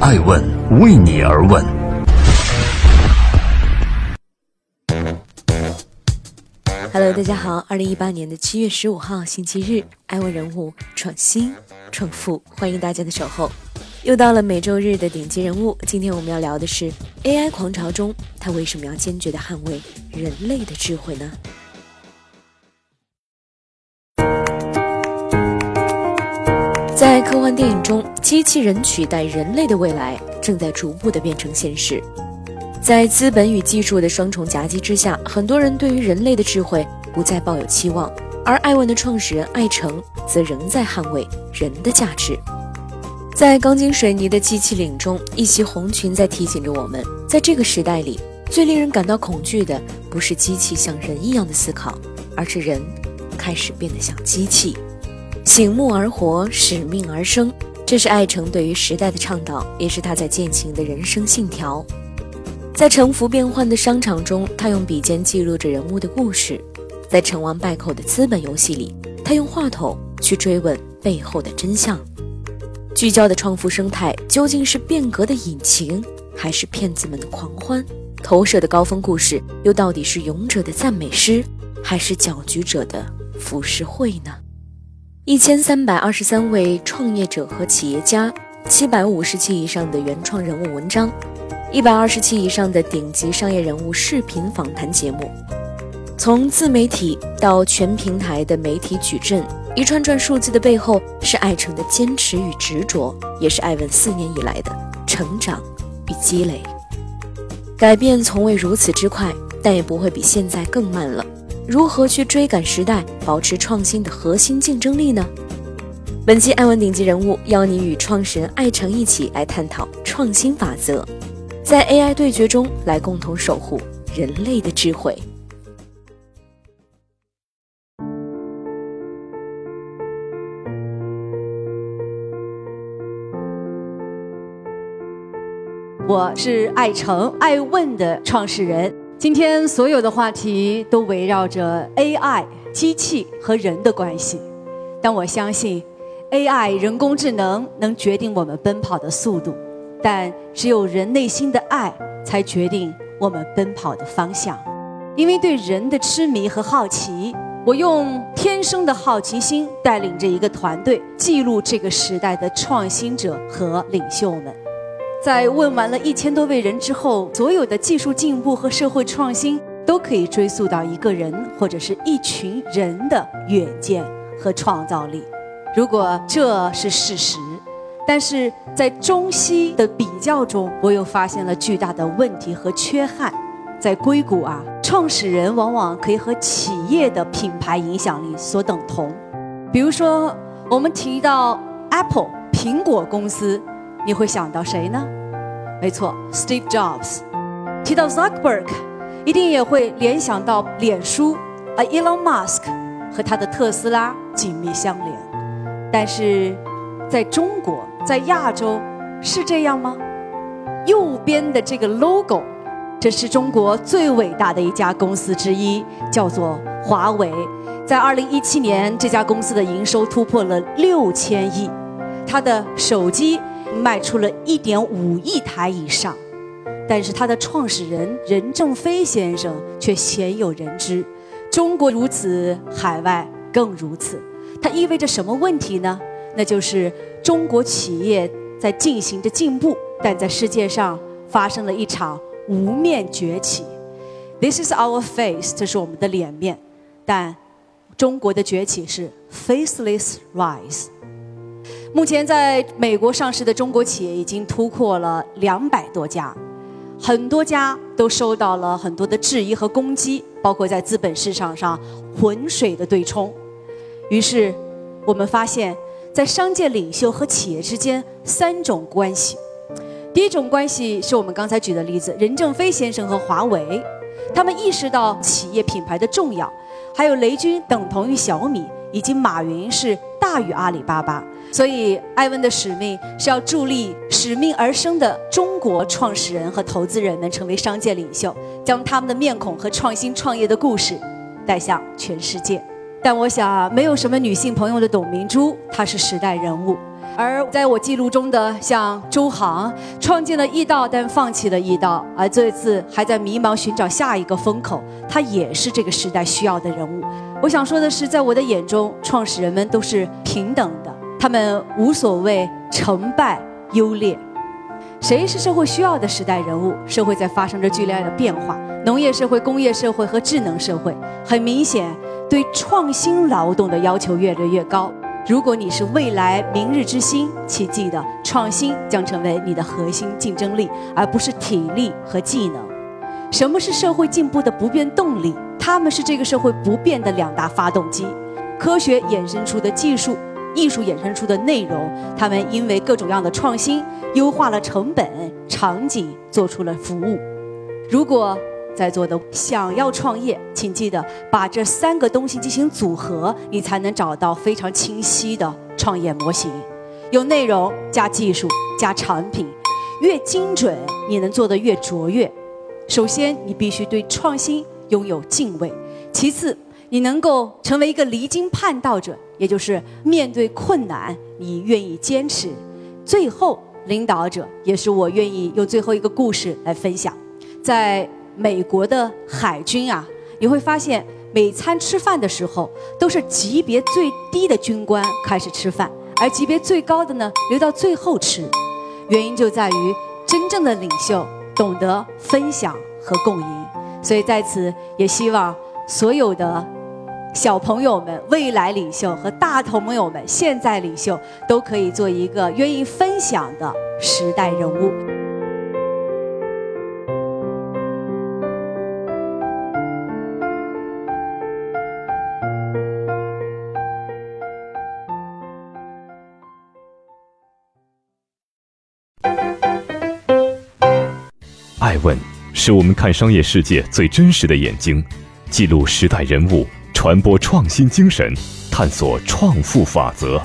爱问为你而问。Hello，大家好，二零一八年的七月十五号星期日，爱问人物创新创富，欢迎大家的守候。又到了每周日的顶级人物，今天我们要聊的是 AI 狂潮中，他为什么要坚决的捍卫人类的智慧呢？科幻电影中，机器人取代人类的未来正在逐步的变成现实。在资本与技术的双重夹击之下，很多人对于人类的智慧不再抱有期望，而艾问的创始人艾诚则仍在捍卫人的价值。在钢筋水泥的机器岭中，一袭红裙在提醒着我们，在这个时代里，最令人感到恐惧的不是机器像人一样的思考，而是人开始变得像机器。醒目而活，使命而生，这是艾诚对于时代的倡导，也是他在践行的人生信条。在沉浮变幻的商场中，他用笔尖记录着人物的故事；在成王败寇的资本游戏里，他用话筒去追问背后的真相。聚焦的创富生态究竟是变革的引擎，还是骗子们的狂欢？投射的高峰故事又到底是勇者的赞美诗，还是搅局者的浮世绘呢？一千三百二十三位创业者和企业家，七百五十期以上的原创人物文章，一百二十期以上的顶级商业人物视频访谈节目，从自媒体到全平台的媒体矩阵。一串串数字的背后，是艾诚的坚持与执着，也是艾文四年以来的成长与积累。改变从未如此之快，但也不会比现在更慢了。如何去追赶时代，保持创新的核心竞争力呢？本期艾文顶级人物邀你与创始人艾诚一起来探讨创新法则，在 AI 对决中来共同守护人类的智慧。我是艾诚爱问的创始人。今天所有的话题都围绕着 AI、机器和人的关系。但我相信，AI 人工智能能决定我们奔跑的速度，但只有人内心的爱才决定我们奔跑的方向。因为对人的痴迷和好奇，我用天生的好奇心带领着一个团队，记录这个时代的创新者和领袖们。在问完了一千多位人之后，所有的技术进步和社会创新都可以追溯到一个人或者是一群人的远见和创造力。如果这是事实，但是在中西的比较中，我又发现了巨大的问题和缺憾。在硅谷啊，创始人往往可以和企业的品牌影响力所等同。比如说，我们提到 Apple 苹果公司。你会想到谁呢？没错，Steve Jobs。提到 Zuckerberg，一定也会联想到脸书，而 Elon Musk 和他的特斯拉紧密相连。但是，在中国，在亚洲，是这样吗？右边的这个 logo，这是中国最伟大的一家公司之一，叫做华为。在2017年，这家公司的营收突破了六千亿，它的手机。卖出了一点五亿台以上，但是它的创始人任正非先生却鲜有人知。中国如此，海外更如此。它意味着什么问题呢？那就是中国企业在进行着进步，但在世界上发生了一场无面崛起。This is our face，这是我们的脸面，但中国的崛起是 faceless rise。目前在美国上市的中国企业已经突破了两百多家，很多家都受到了很多的质疑和攻击，包括在资本市场上浑水的对冲。于是，我们发现，在商界领袖和企业之间三种关系。第一种关系是我们刚才举的例子，任正非先生和华为，他们意识到企业品牌的重要；还有雷军等同于小米，以及马云是大于阿里巴巴。所以，艾文的使命是要助力使命而生的中国创始人和投资人们成为商界领袖，将他们的面孔和创新创业的故事带向全世界。但我想，没有什么女性朋友的董明珠，她是时代人物。而在我记录中的，像周航创建了易道，但放弃了易道，而这次还在迷茫寻找下一个风口，他也是这个时代需要的人物。我想说的是，在我的眼中，创始人们都是平等的，他们无所谓成败优劣。谁是社会需要的时代人物？社会在发生着剧烈的变化，农业社会、工业社会和智能社会，很明显对创新劳动的要求越来越高。如果你是未来明日之星，请记得创新将成为你的核心竞争力，而不是体力和技能。什么是社会进步的不变动力？他们是这个社会不变的两大发动机：科学衍生出的技术，艺术衍生出的内容。他们因为各种各样的创新，优化了成本、场景，做出了服务。如果在座的想要创业，请记得把这三个东西进行组合，你才能找到非常清晰的创业模型。有内容加技术加产品，越精准，你能做得越卓越。首先，你必须对创新拥有敬畏；其次，你能够成为一个离经叛道者，也就是面对困难你愿意坚持；最后，领导者也是我愿意用最后一个故事来分享，在。美国的海军啊，你会发现每餐吃饭的时候，都是级别最低的军官开始吃饭，而级别最高的呢留到最后吃。原因就在于真正的领袖懂得分享和共赢。所以在此也希望所有的小朋友们、未来领袖和大朋友们、现在领袖都可以做一个愿意分享的时代人物。爱问是我们看商业世界最真实的眼睛，记录时代人物，传播创新精神，探索创富法则。